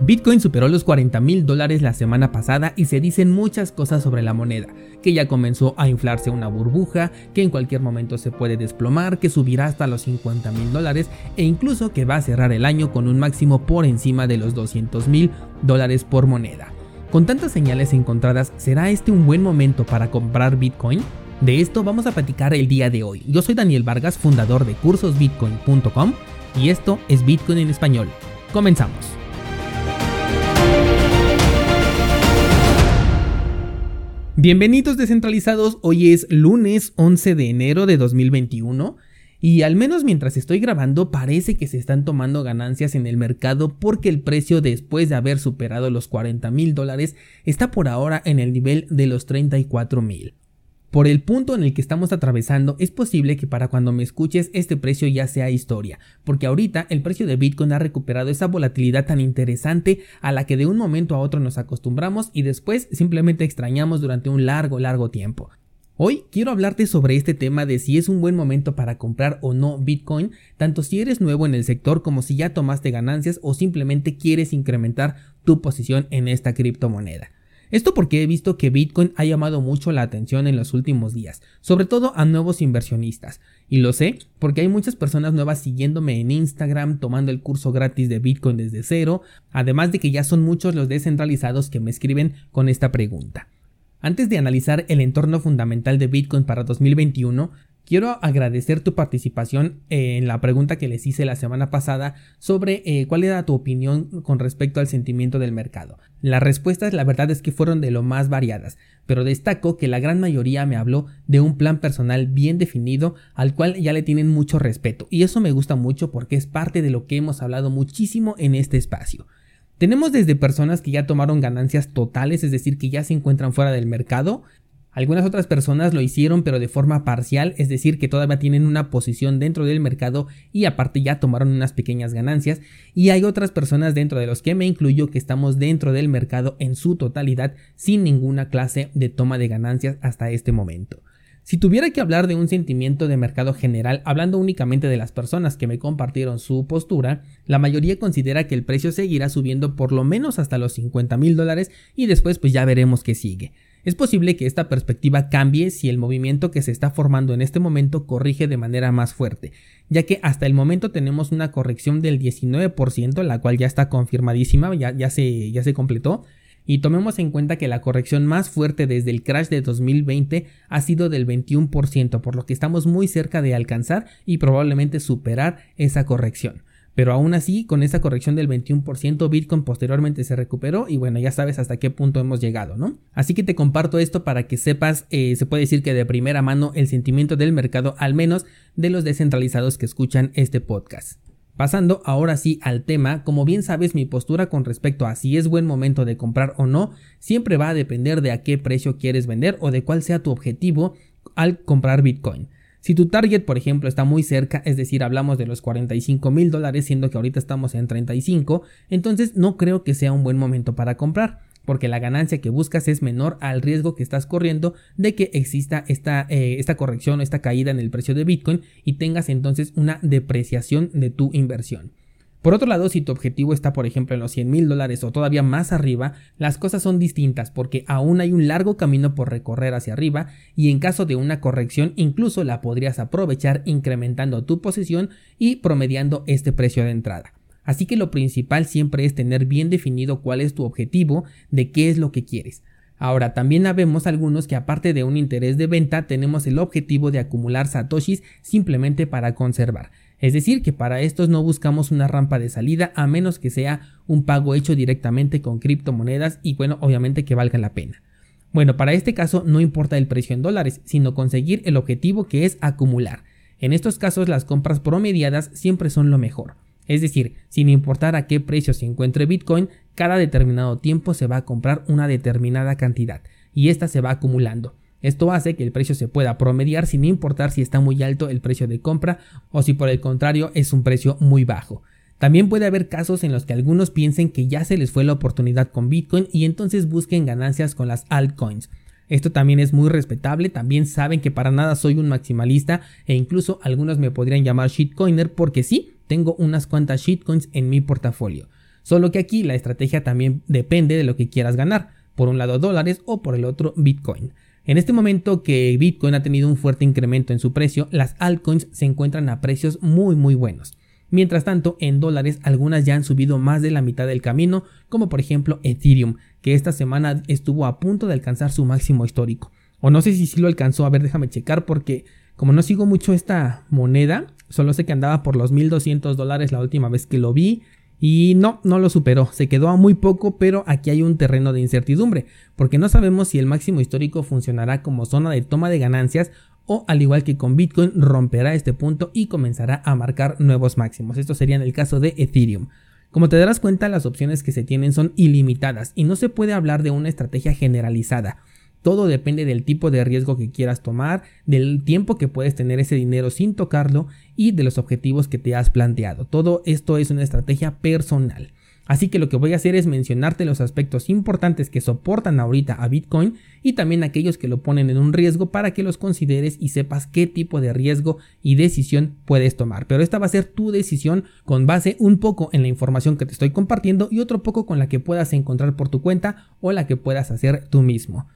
Bitcoin superó los 40 mil dólares la semana pasada y se dicen muchas cosas sobre la moneda, que ya comenzó a inflarse una burbuja, que en cualquier momento se puede desplomar, que subirá hasta los 50 mil dólares e incluso que va a cerrar el año con un máximo por encima de los 200 mil dólares por moneda. Con tantas señales encontradas, ¿será este un buen momento para comprar Bitcoin? De esto vamos a platicar el día de hoy. Yo soy Daniel Vargas, fundador de cursosbitcoin.com y esto es Bitcoin en español. Comenzamos. Bienvenidos descentralizados, hoy es lunes 11 de enero de 2021 y al menos mientras estoy grabando parece que se están tomando ganancias en el mercado porque el precio después de haber superado los 40 mil dólares está por ahora en el nivel de los 34 mil. Por el punto en el que estamos atravesando, es posible que para cuando me escuches este precio ya sea historia, porque ahorita el precio de Bitcoin ha recuperado esa volatilidad tan interesante a la que de un momento a otro nos acostumbramos y después simplemente extrañamos durante un largo, largo tiempo. Hoy quiero hablarte sobre este tema de si es un buen momento para comprar o no Bitcoin, tanto si eres nuevo en el sector como si ya tomaste ganancias o simplemente quieres incrementar tu posición en esta criptomoneda. Esto porque he visto que Bitcoin ha llamado mucho la atención en los últimos días, sobre todo a nuevos inversionistas. Y lo sé porque hay muchas personas nuevas siguiéndome en Instagram, tomando el curso gratis de Bitcoin desde cero, además de que ya son muchos los descentralizados que me escriben con esta pregunta. Antes de analizar el entorno fundamental de Bitcoin para 2021, Quiero agradecer tu participación en la pregunta que les hice la semana pasada sobre eh, cuál era tu opinión con respecto al sentimiento del mercado. Las respuestas la verdad es que fueron de lo más variadas, pero destaco que la gran mayoría me habló de un plan personal bien definido al cual ya le tienen mucho respeto y eso me gusta mucho porque es parte de lo que hemos hablado muchísimo en este espacio. Tenemos desde personas que ya tomaron ganancias totales, es decir, que ya se encuentran fuera del mercado, algunas otras personas lo hicieron pero de forma parcial, es decir, que todavía tienen una posición dentro del mercado y aparte ya tomaron unas pequeñas ganancias. Y hay otras personas dentro de los que me incluyo que estamos dentro del mercado en su totalidad sin ninguna clase de toma de ganancias hasta este momento. Si tuviera que hablar de un sentimiento de mercado general, hablando únicamente de las personas que me compartieron su postura, la mayoría considera que el precio seguirá subiendo por lo menos hasta los 50 mil dólares y después pues ya veremos qué sigue. Es posible que esta perspectiva cambie si el movimiento que se está formando en este momento corrige de manera más fuerte, ya que hasta el momento tenemos una corrección del 19%, la cual ya está confirmadísima, ya, ya, se, ya se completó, y tomemos en cuenta que la corrección más fuerte desde el crash de 2020 ha sido del 21%, por lo que estamos muy cerca de alcanzar y probablemente superar esa corrección. Pero aún así, con esa corrección del 21%, Bitcoin posteriormente se recuperó y bueno, ya sabes hasta qué punto hemos llegado, ¿no? Así que te comparto esto para que sepas, eh, se puede decir que de primera mano el sentimiento del mercado, al menos de los descentralizados que escuchan este podcast. Pasando ahora sí al tema, como bien sabes mi postura con respecto a si es buen momento de comprar o no, siempre va a depender de a qué precio quieres vender o de cuál sea tu objetivo al comprar Bitcoin. Si tu target, por ejemplo, está muy cerca, es decir, hablamos de los 45 mil dólares, siendo que ahorita estamos en 35, entonces no creo que sea un buen momento para comprar, porque la ganancia que buscas es menor al riesgo que estás corriendo de que exista esta, eh, esta corrección o esta caída en el precio de Bitcoin y tengas entonces una depreciación de tu inversión. Por otro lado, si tu objetivo está, por ejemplo, en los 100 mil dólares o todavía más arriba, las cosas son distintas porque aún hay un largo camino por recorrer hacia arriba y en caso de una corrección incluso la podrías aprovechar incrementando tu posición y promediando este precio de entrada. Así que lo principal siempre es tener bien definido cuál es tu objetivo, de qué es lo que quieres. Ahora, también habemos algunos que aparte de un interés de venta tenemos el objetivo de acumular satoshis simplemente para conservar. Es decir, que para estos no buscamos una rampa de salida a menos que sea un pago hecho directamente con criptomonedas y bueno, obviamente que valga la pena. Bueno, para este caso no importa el precio en dólares, sino conseguir el objetivo que es acumular. En estos casos las compras promediadas siempre son lo mejor. Es decir, sin importar a qué precio se encuentre Bitcoin, cada determinado tiempo se va a comprar una determinada cantidad y esta se va acumulando. Esto hace que el precio se pueda promediar sin importar si está muy alto el precio de compra o si por el contrario es un precio muy bajo. También puede haber casos en los que algunos piensen que ya se les fue la oportunidad con Bitcoin y entonces busquen ganancias con las altcoins. Esto también es muy respetable, también saben que para nada soy un maximalista e incluso algunos me podrían llamar shitcoiner porque sí, tengo unas cuantas shitcoins en mi portafolio. Solo que aquí la estrategia también depende de lo que quieras ganar, por un lado dólares o por el otro Bitcoin. En este momento que Bitcoin ha tenido un fuerte incremento en su precio, las altcoins se encuentran a precios muy muy buenos. Mientras tanto, en dólares algunas ya han subido más de la mitad del camino, como por ejemplo Ethereum, que esta semana estuvo a punto de alcanzar su máximo histórico. O no sé si sí lo alcanzó, a ver, déjame checar porque como no sigo mucho esta moneda, solo sé que andaba por los 1200 dólares la última vez que lo vi. Y no, no lo superó, se quedó a muy poco, pero aquí hay un terreno de incertidumbre, porque no sabemos si el máximo histórico funcionará como zona de toma de ganancias o al igual que con Bitcoin romperá este punto y comenzará a marcar nuevos máximos. Esto sería en el caso de Ethereum. Como te darás cuenta, las opciones que se tienen son ilimitadas y no se puede hablar de una estrategia generalizada. Todo depende del tipo de riesgo que quieras tomar, del tiempo que puedes tener ese dinero sin tocarlo y de los objetivos que te has planteado. Todo esto es una estrategia personal. Así que lo que voy a hacer es mencionarte los aspectos importantes que soportan ahorita a Bitcoin y también aquellos que lo ponen en un riesgo para que los consideres y sepas qué tipo de riesgo y decisión puedes tomar. Pero esta va a ser tu decisión con base un poco en la información que te estoy compartiendo y otro poco con la que puedas encontrar por tu cuenta o la que puedas hacer tú mismo.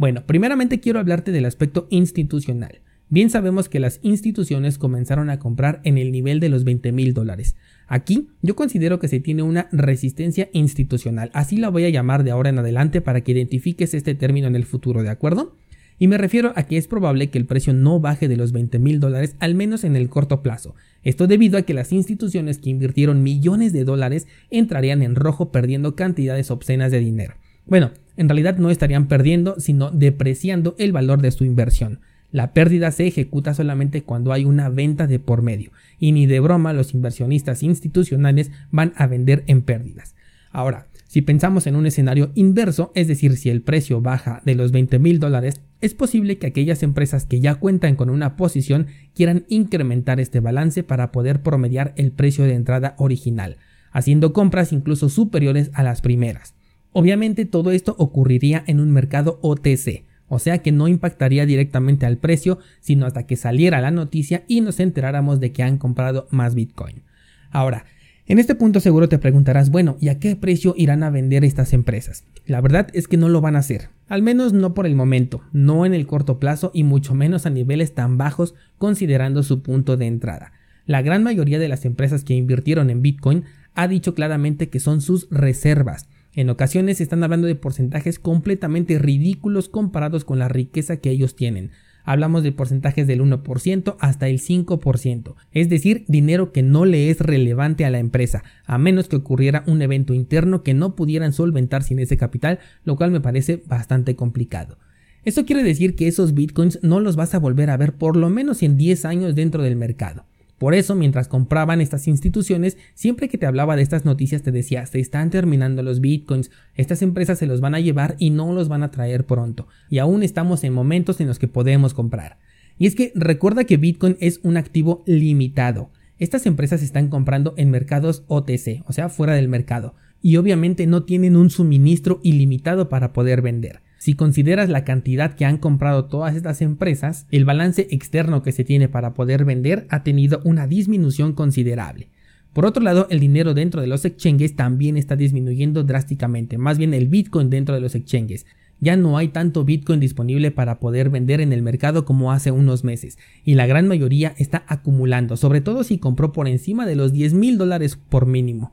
Bueno, primeramente quiero hablarte del aspecto institucional. Bien sabemos que las instituciones comenzaron a comprar en el nivel de los 20 mil dólares. Aquí yo considero que se tiene una resistencia institucional, así la voy a llamar de ahora en adelante para que identifiques este término en el futuro, ¿de acuerdo? Y me refiero a que es probable que el precio no baje de los 20 mil dólares al menos en el corto plazo. Esto debido a que las instituciones que invirtieron millones de dólares entrarían en rojo perdiendo cantidades obscenas de dinero. Bueno, en realidad no estarían perdiendo, sino depreciando el valor de su inversión. La pérdida se ejecuta solamente cuando hay una venta de por medio, y ni de broma los inversionistas institucionales van a vender en pérdidas. Ahora, si pensamos en un escenario inverso, es decir, si el precio baja de los 20 mil dólares, es posible que aquellas empresas que ya cuentan con una posición quieran incrementar este balance para poder promediar el precio de entrada original, haciendo compras incluso superiores a las primeras. Obviamente todo esto ocurriría en un mercado OTC, o sea que no impactaría directamente al precio, sino hasta que saliera la noticia y nos enteráramos de que han comprado más Bitcoin. Ahora, en este punto seguro te preguntarás, bueno, ¿y a qué precio irán a vender estas empresas? La verdad es que no lo van a hacer, al menos no por el momento, no en el corto plazo y mucho menos a niveles tan bajos considerando su punto de entrada. La gran mayoría de las empresas que invirtieron en Bitcoin ha dicho claramente que son sus reservas, en ocasiones están hablando de porcentajes completamente ridículos comparados con la riqueza que ellos tienen. Hablamos de porcentajes del 1% hasta el 5%, es decir, dinero que no le es relevante a la empresa, a menos que ocurriera un evento interno que no pudieran solventar sin ese capital, lo cual me parece bastante complicado. Esto quiere decir que esos bitcoins no los vas a volver a ver por lo menos en 10 años dentro del mercado. Por eso, mientras compraban estas instituciones, siempre que te hablaba de estas noticias te decía, se están terminando los bitcoins, estas empresas se los van a llevar y no los van a traer pronto, y aún estamos en momentos en los que podemos comprar. Y es que recuerda que Bitcoin es un activo limitado. Estas empresas están comprando en mercados OTC, o sea, fuera del mercado, y obviamente no tienen un suministro ilimitado para poder vender. Si consideras la cantidad que han comprado todas estas empresas, el balance externo que se tiene para poder vender ha tenido una disminución considerable. Por otro lado, el dinero dentro de los exchanges también está disminuyendo drásticamente, más bien el Bitcoin dentro de los exchanges. Ya no hay tanto Bitcoin disponible para poder vender en el mercado como hace unos meses, y la gran mayoría está acumulando, sobre todo si compró por encima de los 10 mil dólares por mínimo.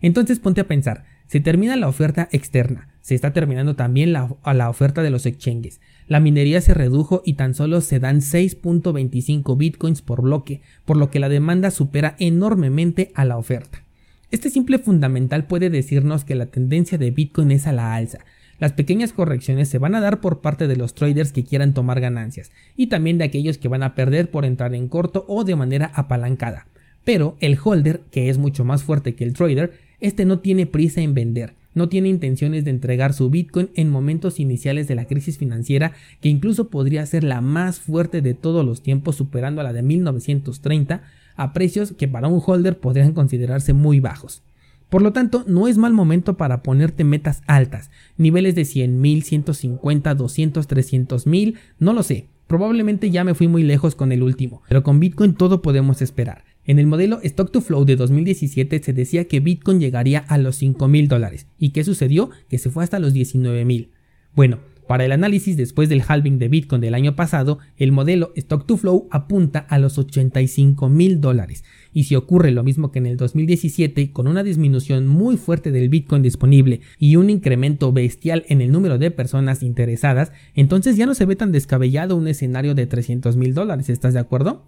Entonces ponte a pensar, se termina la oferta externa, se está terminando también la, la oferta de los exchanges. La minería se redujo y tan solo se dan 6.25 bitcoins por bloque, por lo que la demanda supera enormemente a la oferta. Este simple fundamental puede decirnos que la tendencia de Bitcoin es a la alza. Las pequeñas correcciones se van a dar por parte de los traders que quieran tomar ganancias y también de aquellos que van a perder por entrar en corto o de manera apalancada. Pero el holder, que es mucho más fuerte que el trader, este no tiene prisa en vender no tiene intenciones de entregar su Bitcoin en momentos iniciales de la crisis financiera que incluso podría ser la más fuerte de todos los tiempos superando a la de 1930 a precios que para un holder podrían considerarse muy bajos. Por lo tanto, no es mal momento para ponerte metas altas, niveles de 100 mil, 150, 200, 300 mil, no lo sé, Probablemente ya me fui muy lejos con el último, pero con Bitcoin todo podemos esperar. En el modelo Stock to Flow de 2017 se decía que Bitcoin llegaría a los 5 mil dólares. ¿Y qué sucedió? Que se fue hasta los 19 mil. Bueno, para el análisis después del halving de Bitcoin del año pasado, el modelo Stock to Flow apunta a los 85 mil dólares. Y si ocurre lo mismo que en el 2017, con una disminución muy fuerte del Bitcoin disponible y un incremento bestial en el número de personas interesadas, entonces ya no se ve tan descabellado un escenario de 300 mil dólares. ¿Estás de acuerdo?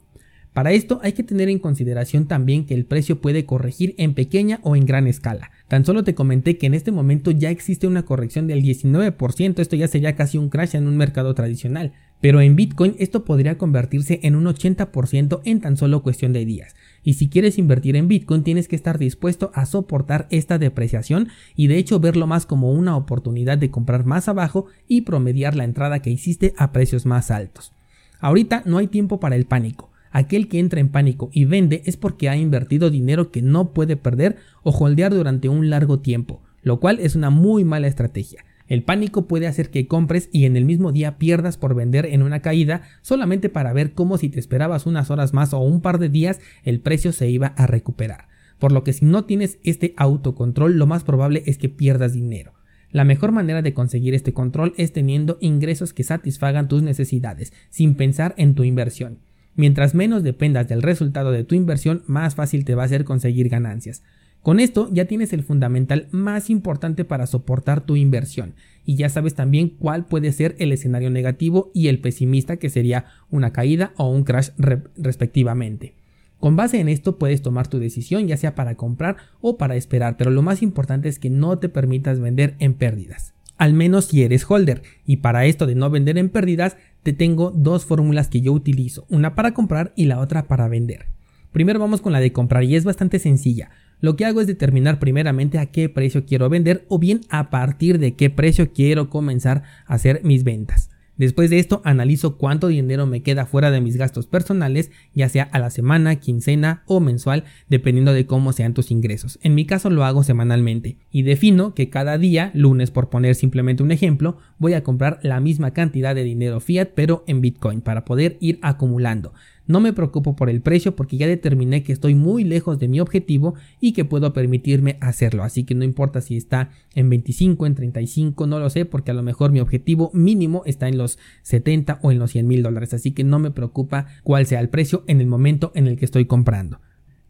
Para esto hay que tener en consideración también que el precio puede corregir en pequeña o en gran escala. Tan solo te comenté que en este momento ya existe una corrección del 19%, esto ya sería casi un crash en un mercado tradicional, pero en Bitcoin esto podría convertirse en un 80% en tan solo cuestión de días. Y si quieres invertir en Bitcoin tienes que estar dispuesto a soportar esta depreciación y de hecho verlo más como una oportunidad de comprar más abajo y promediar la entrada que hiciste a precios más altos. Ahorita no hay tiempo para el pánico. Aquel que entra en pánico y vende es porque ha invertido dinero que no puede perder o holdear durante un largo tiempo, lo cual es una muy mala estrategia. El pánico puede hacer que compres y en el mismo día pierdas por vender en una caída solamente para ver cómo si te esperabas unas horas más o un par de días el precio se iba a recuperar. Por lo que si no tienes este autocontrol lo más probable es que pierdas dinero. La mejor manera de conseguir este control es teniendo ingresos que satisfagan tus necesidades, sin pensar en tu inversión. Mientras menos dependas del resultado de tu inversión, más fácil te va a ser conseguir ganancias. Con esto ya tienes el fundamental más importante para soportar tu inversión y ya sabes también cuál puede ser el escenario negativo y el pesimista que sería una caída o un crash respectivamente. Con base en esto puedes tomar tu decisión ya sea para comprar o para esperar, pero lo más importante es que no te permitas vender en pérdidas al menos si eres holder. Y para esto de no vender en pérdidas, te tengo dos fórmulas que yo utilizo, una para comprar y la otra para vender. Primero vamos con la de comprar y es bastante sencilla. Lo que hago es determinar primeramente a qué precio quiero vender o bien a partir de qué precio quiero comenzar a hacer mis ventas. Después de esto analizo cuánto dinero me queda fuera de mis gastos personales, ya sea a la semana, quincena o mensual, dependiendo de cómo sean tus ingresos. En mi caso lo hago semanalmente y defino que cada día, lunes por poner simplemente un ejemplo, voy a comprar la misma cantidad de dinero fiat pero en Bitcoin para poder ir acumulando. No me preocupo por el precio porque ya determiné que estoy muy lejos de mi objetivo y que puedo permitirme hacerlo. Así que no importa si está en 25, en 35, no lo sé porque a lo mejor mi objetivo mínimo está en los 70 o en los 100 mil dólares. Así que no me preocupa cuál sea el precio en el momento en el que estoy comprando.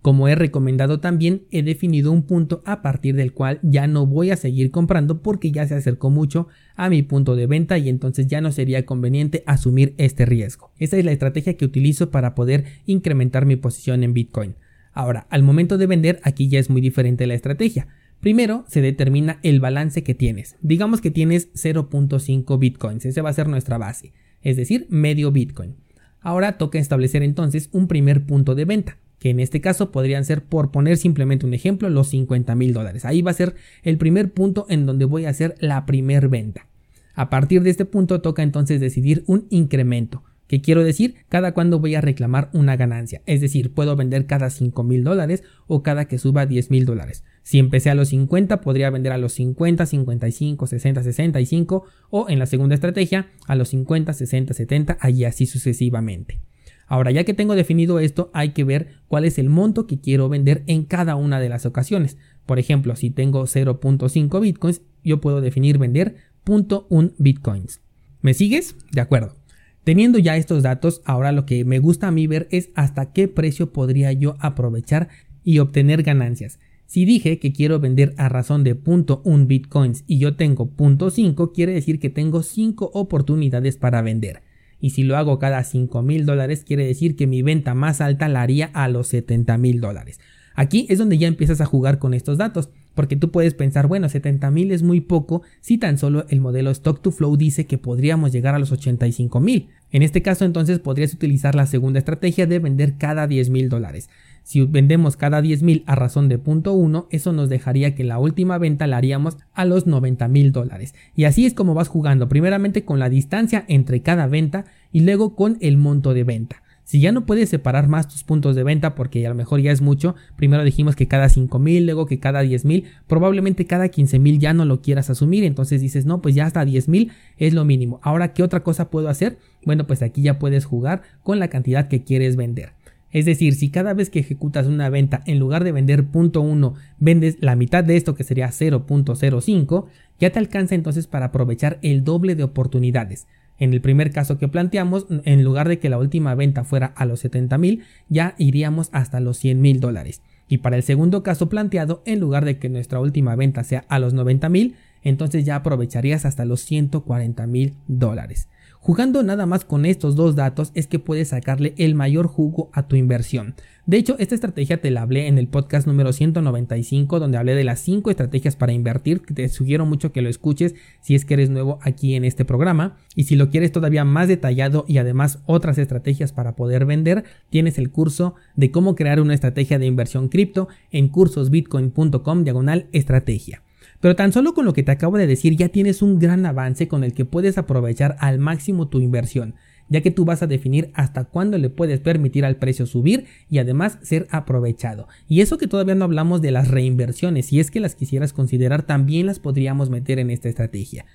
Como he recomendado también, he definido un punto a partir del cual ya no voy a seguir comprando porque ya se acercó mucho a mi punto de venta y entonces ya no sería conveniente asumir este riesgo. Esta es la estrategia que utilizo para poder incrementar mi posición en Bitcoin. Ahora, al momento de vender, aquí ya es muy diferente la estrategia. Primero se determina el balance que tienes. Digamos que tienes 0.5 bitcoins, ese va a ser nuestra base, es decir, medio bitcoin. Ahora toca establecer entonces un primer punto de venta que en este caso podrían ser, por poner simplemente un ejemplo, los 50 mil dólares. Ahí va a ser el primer punto en donde voy a hacer la primer venta. A partir de este punto toca entonces decidir un incremento. ¿Qué quiero decir? Cada cuando voy a reclamar una ganancia. Es decir, puedo vender cada 5 mil dólares o cada que suba 10 mil dólares. Si empecé a los 50, podría vender a los 50, 55, 60, 65 o en la segunda estrategia a los 50, 60, 70 y así sucesivamente. Ahora, ya que tengo definido esto, hay que ver cuál es el monto que quiero vender en cada una de las ocasiones. Por ejemplo, si tengo 0.5 bitcoins, yo puedo definir vender 0.1 bitcoins. ¿Me sigues? De acuerdo. Teniendo ya estos datos, ahora lo que me gusta a mí ver es hasta qué precio podría yo aprovechar y obtener ganancias. Si dije que quiero vender a razón de 0.1 bitcoins y yo tengo 0.5, quiere decir que tengo 5 oportunidades para vender y si lo hago cada 5 mil dólares quiere decir que mi venta más alta la haría a los 70 mil dólares. Aquí es donde ya empiezas a jugar con estos datos, porque tú puedes pensar, bueno, 70 mil es muy poco si tan solo el modelo Stock to Flow dice que podríamos llegar a los 85 mil. En este caso entonces podrías utilizar la segunda estrategia de vender cada 10 mil dólares. Si vendemos cada 10.000 a razón de punto 1, eso nos dejaría que la última venta la haríamos a los 90 mil dólares. Y así es como vas jugando, primeramente con la distancia entre cada venta y luego con el monto de venta. Si ya no puedes separar más tus puntos de venta porque a lo mejor ya es mucho, primero dijimos que cada 5000, luego que cada 10000, probablemente cada 15000 ya no lo quieras asumir, entonces dices, no, pues ya hasta 10000 es lo mínimo. Ahora, ¿qué otra cosa puedo hacer? Bueno, pues aquí ya puedes jugar con la cantidad que quieres vender. Es decir, si cada vez que ejecutas una venta, en lugar de vender .1, vendes la mitad de esto que sería 0.05, ya te alcanza entonces para aprovechar el doble de oportunidades. En el primer caso que planteamos, en lugar de que la última venta fuera a los 70 mil, ya iríamos hasta los 100 mil dólares. Y para el segundo caso planteado, en lugar de que nuestra última venta sea a los 90 mil, entonces ya aprovecharías hasta los 140 mil dólares. Jugando nada más con estos dos datos es que puedes sacarle el mayor jugo a tu inversión. De hecho, esta estrategia te la hablé en el podcast número 195 donde hablé de las 5 estrategias para invertir, te sugiero mucho que lo escuches si es que eres nuevo aquí en este programa. Y si lo quieres todavía más detallado y además otras estrategias para poder vender, tienes el curso de cómo crear una estrategia de inversión cripto en cursosbitcoin.com diagonal estrategia. Pero tan solo con lo que te acabo de decir ya tienes un gran avance con el que puedes aprovechar al máximo tu inversión, ya que tú vas a definir hasta cuándo le puedes permitir al precio subir y además ser aprovechado. Y eso que todavía no hablamos de las reinversiones, si es que las quisieras considerar también las podríamos meter en esta estrategia.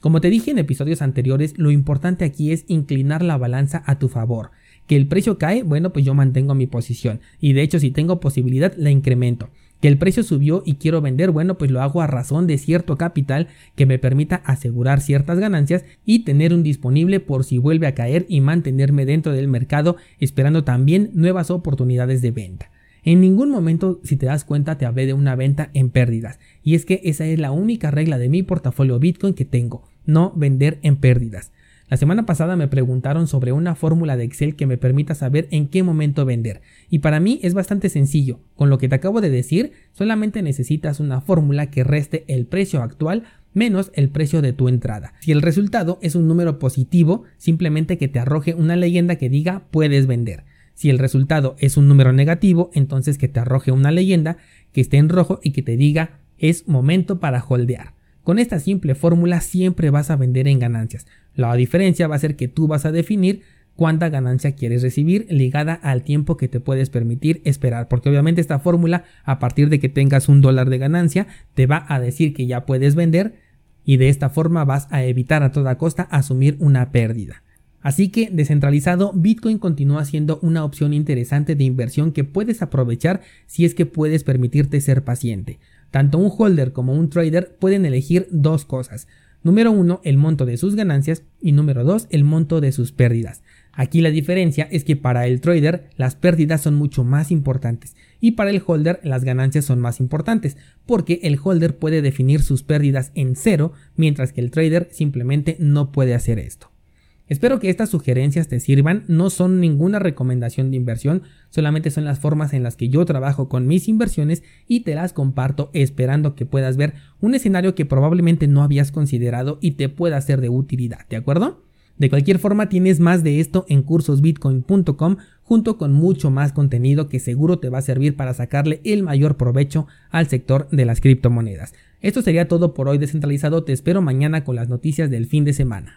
Como te dije en episodios anteriores, lo importante aquí es inclinar la balanza a tu favor. Que el precio cae, bueno, pues yo mantengo mi posición. Y de hecho, si tengo posibilidad, la incremento que el precio subió y quiero vender, bueno, pues lo hago a razón de cierto capital que me permita asegurar ciertas ganancias y tener un disponible por si vuelve a caer y mantenerme dentro del mercado esperando también nuevas oportunidades de venta. En ningún momento, si te das cuenta, te hablé de una venta en pérdidas. Y es que esa es la única regla de mi portafolio Bitcoin que tengo, no vender en pérdidas. La semana pasada me preguntaron sobre una fórmula de Excel que me permita saber en qué momento vender. Y para mí es bastante sencillo. Con lo que te acabo de decir, solamente necesitas una fórmula que reste el precio actual menos el precio de tu entrada. Si el resultado es un número positivo, simplemente que te arroje una leyenda que diga puedes vender. Si el resultado es un número negativo, entonces que te arroje una leyenda que esté en rojo y que te diga es momento para holdear. Con esta simple fórmula siempre vas a vender en ganancias. La diferencia va a ser que tú vas a definir cuánta ganancia quieres recibir ligada al tiempo que te puedes permitir esperar. Porque obviamente esta fórmula, a partir de que tengas un dólar de ganancia, te va a decir que ya puedes vender y de esta forma vas a evitar a toda costa asumir una pérdida. Así que descentralizado, Bitcoin continúa siendo una opción interesante de inversión que puedes aprovechar si es que puedes permitirte ser paciente. Tanto un holder como un trader pueden elegir dos cosas. Número uno, el monto de sus ganancias y número dos, el monto de sus pérdidas. Aquí la diferencia es que para el trader las pérdidas son mucho más importantes y para el holder las ganancias son más importantes porque el holder puede definir sus pérdidas en cero mientras que el trader simplemente no puede hacer esto. Espero que estas sugerencias te sirvan, no son ninguna recomendación de inversión, solamente son las formas en las que yo trabajo con mis inversiones y te las comparto esperando que puedas ver un escenario que probablemente no habías considerado y te pueda ser de utilidad, ¿de acuerdo? De cualquier forma tienes más de esto en cursosbitcoin.com junto con mucho más contenido que seguro te va a servir para sacarle el mayor provecho al sector de las criptomonedas. Esto sería todo por hoy descentralizado, te espero mañana con las noticias del fin de semana.